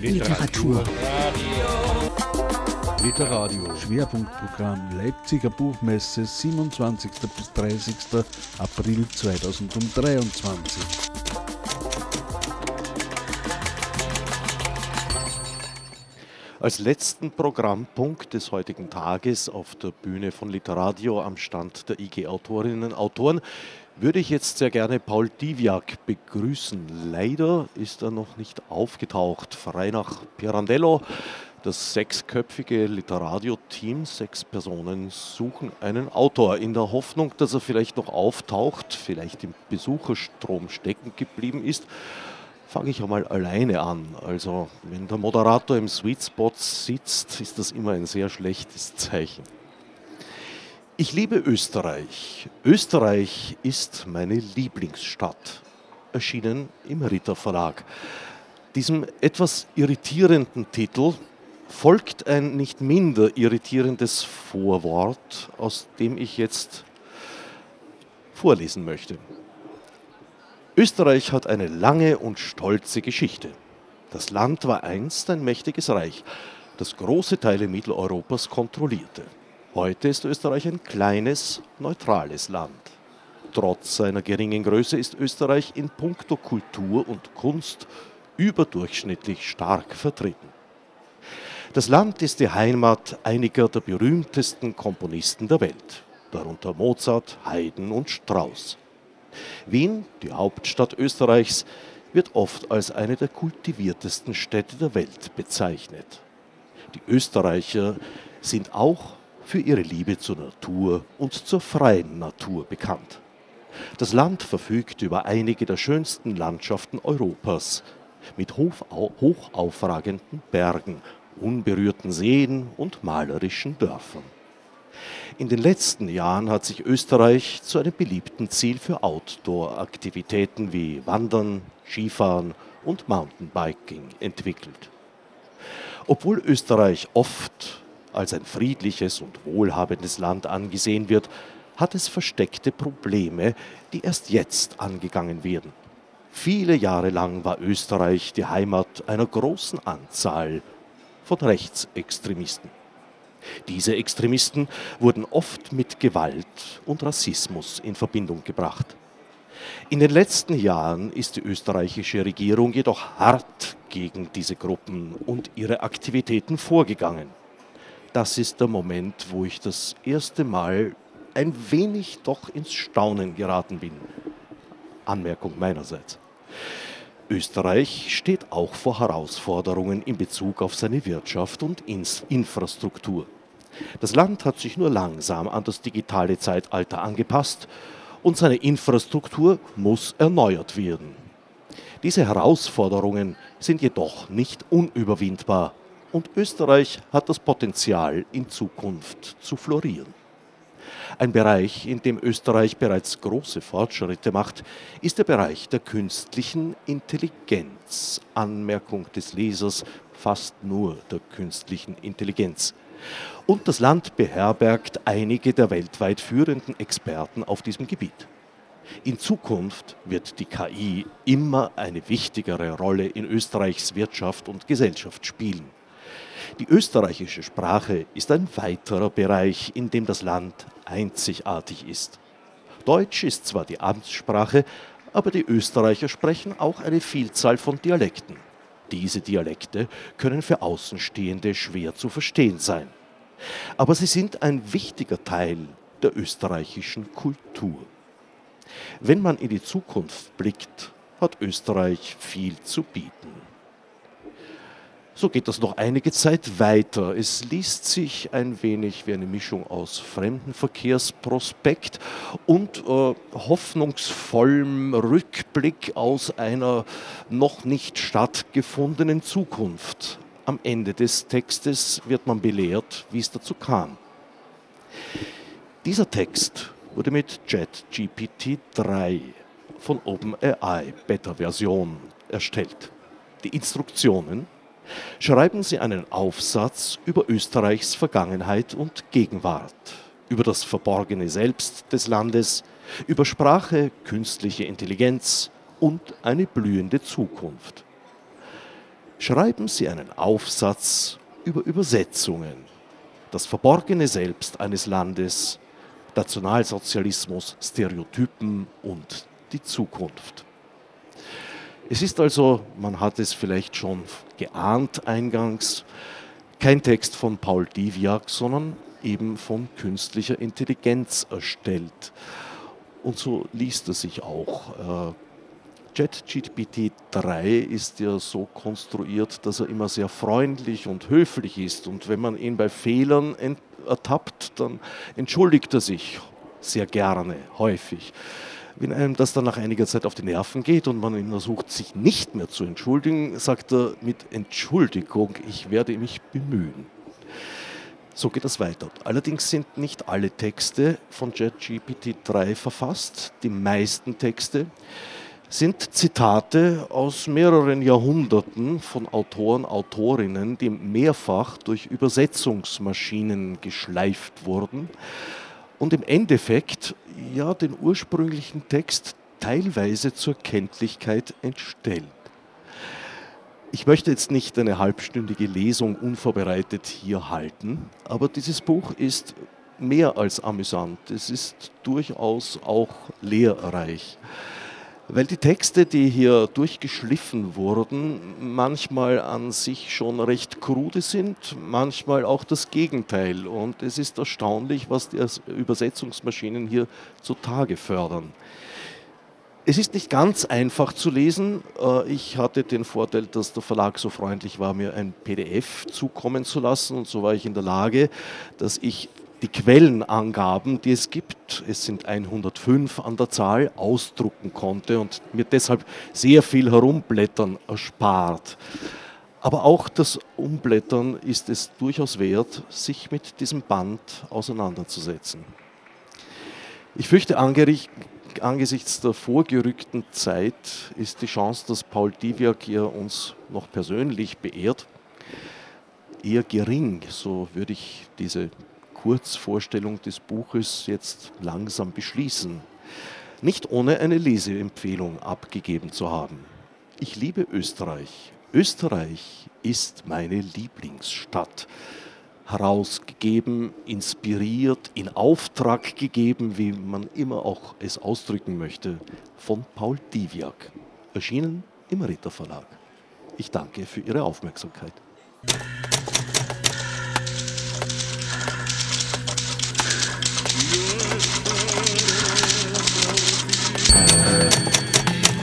Literatur. Literadio. Schwerpunktprogramm Leipziger Buchmesse 27. bis 30. April 2023. Als letzten Programmpunkt des heutigen Tages auf der Bühne von Literadio am Stand der IG Autorinnen und Autoren würde ich jetzt sehr gerne Paul Diviak begrüßen. Leider ist er noch nicht aufgetaucht. Frei nach Pirandello. Das sechsköpfige Literadio-Team, sechs Personen, suchen einen Autor in der Hoffnung, dass er vielleicht noch auftaucht, vielleicht im Besucherstrom stecken geblieben ist. Fange ich einmal alleine an. Also, wenn der Moderator im Sweet Spot sitzt, ist das immer ein sehr schlechtes Zeichen. Ich liebe Österreich. Österreich ist meine Lieblingsstadt. Erschienen im Ritter Verlag. Diesem etwas irritierenden Titel folgt ein nicht minder irritierendes Vorwort, aus dem ich jetzt vorlesen möchte. Österreich hat eine lange und stolze Geschichte. Das Land war einst ein mächtiges Reich, das große Teile Mitteleuropas kontrollierte. Heute ist Österreich ein kleines, neutrales Land. Trotz seiner geringen Größe ist Österreich in puncto Kultur und Kunst überdurchschnittlich stark vertreten. Das Land ist die Heimat einiger der berühmtesten Komponisten der Welt, darunter Mozart, Haydn und Strauss. Wien, die Hauptstadt Österreichs, wird oft als eine der kultiviertesten Städte der Welt bezeichnet. Die Österreicher sind auch für ihre Liebe zur Natur und zur freien Natur bekannt. Das Land verfügt über einige der schönsten Landschaften Europas mit hochaufragenden Bergen, unberührten Seen und malerischen Dörfern. In den letzten Jahren hat sich Österreich zu einem beliebten Ziel für Outdoor-Aktivitäten wie Wandern, Skifahren und Mountainbiking entwickelt. Obwohl Österreich oft als ein friedliches und wohlhabendes Land angesehen wird, hat es versteckte Probleme, die erst jetzt angegangen werden. Viele Jahre lang war Österreich die Heimat einer großen Anzahl von Rechtsextremisten. Diese Extremisten wurden oft mit Gewalt und Rassismus in Verbindung gebracht. In den letzten Jahren ist die österreichische Regierung jedoch hart gegen diese Gruppen und ihre Aktivitäten vorgegangen das ist der Moment, wo ich das erste Mal ein wenig doch ins Staunen geraten bin. Anmerkung meinerseits. Österreich steht auch vor Herausforderungen in Bezug auf seine Wirtschaft und Infrastruktur. Das Land hat sich nur langsam an das digitale Zeitalter angepasst und seine Infrastruktur muss erneuert werden. Diese Herausforderungen sind jedoch nicht unüberwindbar und Österreich hat das Potenzial, in Zukunft zu florieren. Ein Bereich, in dem Österreich bereits große Fortschritte macht, ist der Bereich der künstlichen Intelligenz. Anmerkung des Lesers, fast nur der künstlichen Intelligenz. Und das Land beherbergt einige der weltweit führenden Experten auf diesem Gebiet. In Zukunft wird die KI immer eine wichtigere Rolle in Österreichs Wirtschaft und Gesellschaft spielen. Die österreichische Sprache ist ein weiterer Bereich, in dem das Land einzigartig ist. Deutsch ist zwar die Amtssprache, aber die Österreicher sprechen auch eine Vielzahl von Dialekten. Diese Dialekte können für Außenstehende schwer zu verstehen sein. Aber sie sind ein wichtiger Teil der österreichischen Kultur. Wenn man in die Zukunft blickt, hat Österreich viel zu bieten. So geht das noch einige Zeit weiter. Es liest sich ein wenig wie eine Mischung aus Fremdenverkehrsprospekt und äh, hoffnungsvollem Rückblick aus einer noch nicht stattgefundenen Zukunft. Am Ende des Textes wird man belehrt, wie es dazu kam. Dieser Text wurde mit JetGPT 3 von OpenAI Beta-Version erstellt. Die Instruktionen schreiben Sie einen Aufsatz über Österreichs Vergangenheit und Gegenwart, über das verborgene Selbst des Landes, über Sprache, künstliche Intelligenz und eine blühende Zukunft. schreiben Sie einen Aufsatz über Übersetzungen, das verborgene Selbst eines Landes, Nationalsozialismus, Stereotypen und die Zukunft. Es ist also, man hat es vielleicht schon geahnt eingangs, kein Text von Paul Diviak, sondern eben von künstlicher Intelligenz erstellt. Und so liest er sich auch. ChatGPT äh, 3 ist ja so konstruiert, dass er immer sehr freundlich und höflich ist. Und wenn man ihn bei Fehlern ertappt, dann entschuldigt er sich sehr gerne, häufig. Wenn einem das dann nach einiger Zeit auf die Nerven geht und man ihn versucht, sich nicht mehr zu entschuldigen, sagt er mit Entschuldigung, ich werde mich bemühen. So geht das weiter. Allerdings sind nicht alle Texte von JetGPT 3 verfasst. Die meisten Texte sind Zitate aus mehreren Jahrhunderten von Autoren, Autorinnen, die mehrfach durch Übersetzungsmaschinen geschleift wurden und im Endeffekt ja den ursprünglichen Text teilweise zur Kenntlichkeit entstellt. Ich möchte jetzt nicht eine halbstündige Lesung unvorbereitet hier halten, aber dieses Buch ist mehr als amüsant. Es ist durchaus auch lehrreich weil die Texte, die hier durchgeschliffen wurden, manchmal an sich schon recht krude sind, manchmal auch das Gegenteil. Und es ist erstaunlich, was die Übersetzungsmaschinen hier zutage fördern. Es ist nicht ganz einfach zu lesen. Äh, ich hatte den Vorteil, dass der Verlag so freundlich war, mir ein PDF zukommen zu lassen. Und so war ich in der Lage, dass ich die Quellenangaben, die es gibt, es sind 105 an der Zahl, ausdrucken konnte und mir deshalb sehr viel Herumblättern erspart. Aber auch das Umblättern ist es durchaus wert, sich mit diesem Band auseinanderzusetzen. Ich fürchte, angesichts der vorgerückten Zeit ist die Chance, dass Paul Diviak hier uns noch persönlich beehrt, eher gering. So würde ich diese Kurzvorstellung des Buches jetzt langsam beschließen, nicht ohne eine Leseempfehlung abgegeben zu haben. Ich liebe Österreich. Österreich ist meine Lieblingsstadt. Herausgegeben, inspiriert, in Auftrag gegeben, wie man immer auch es ausdrücken möchte, von Paul Diviak. Erschienen im Ritter Verlag. Ich danke für Ihre Aufmerksamkeit.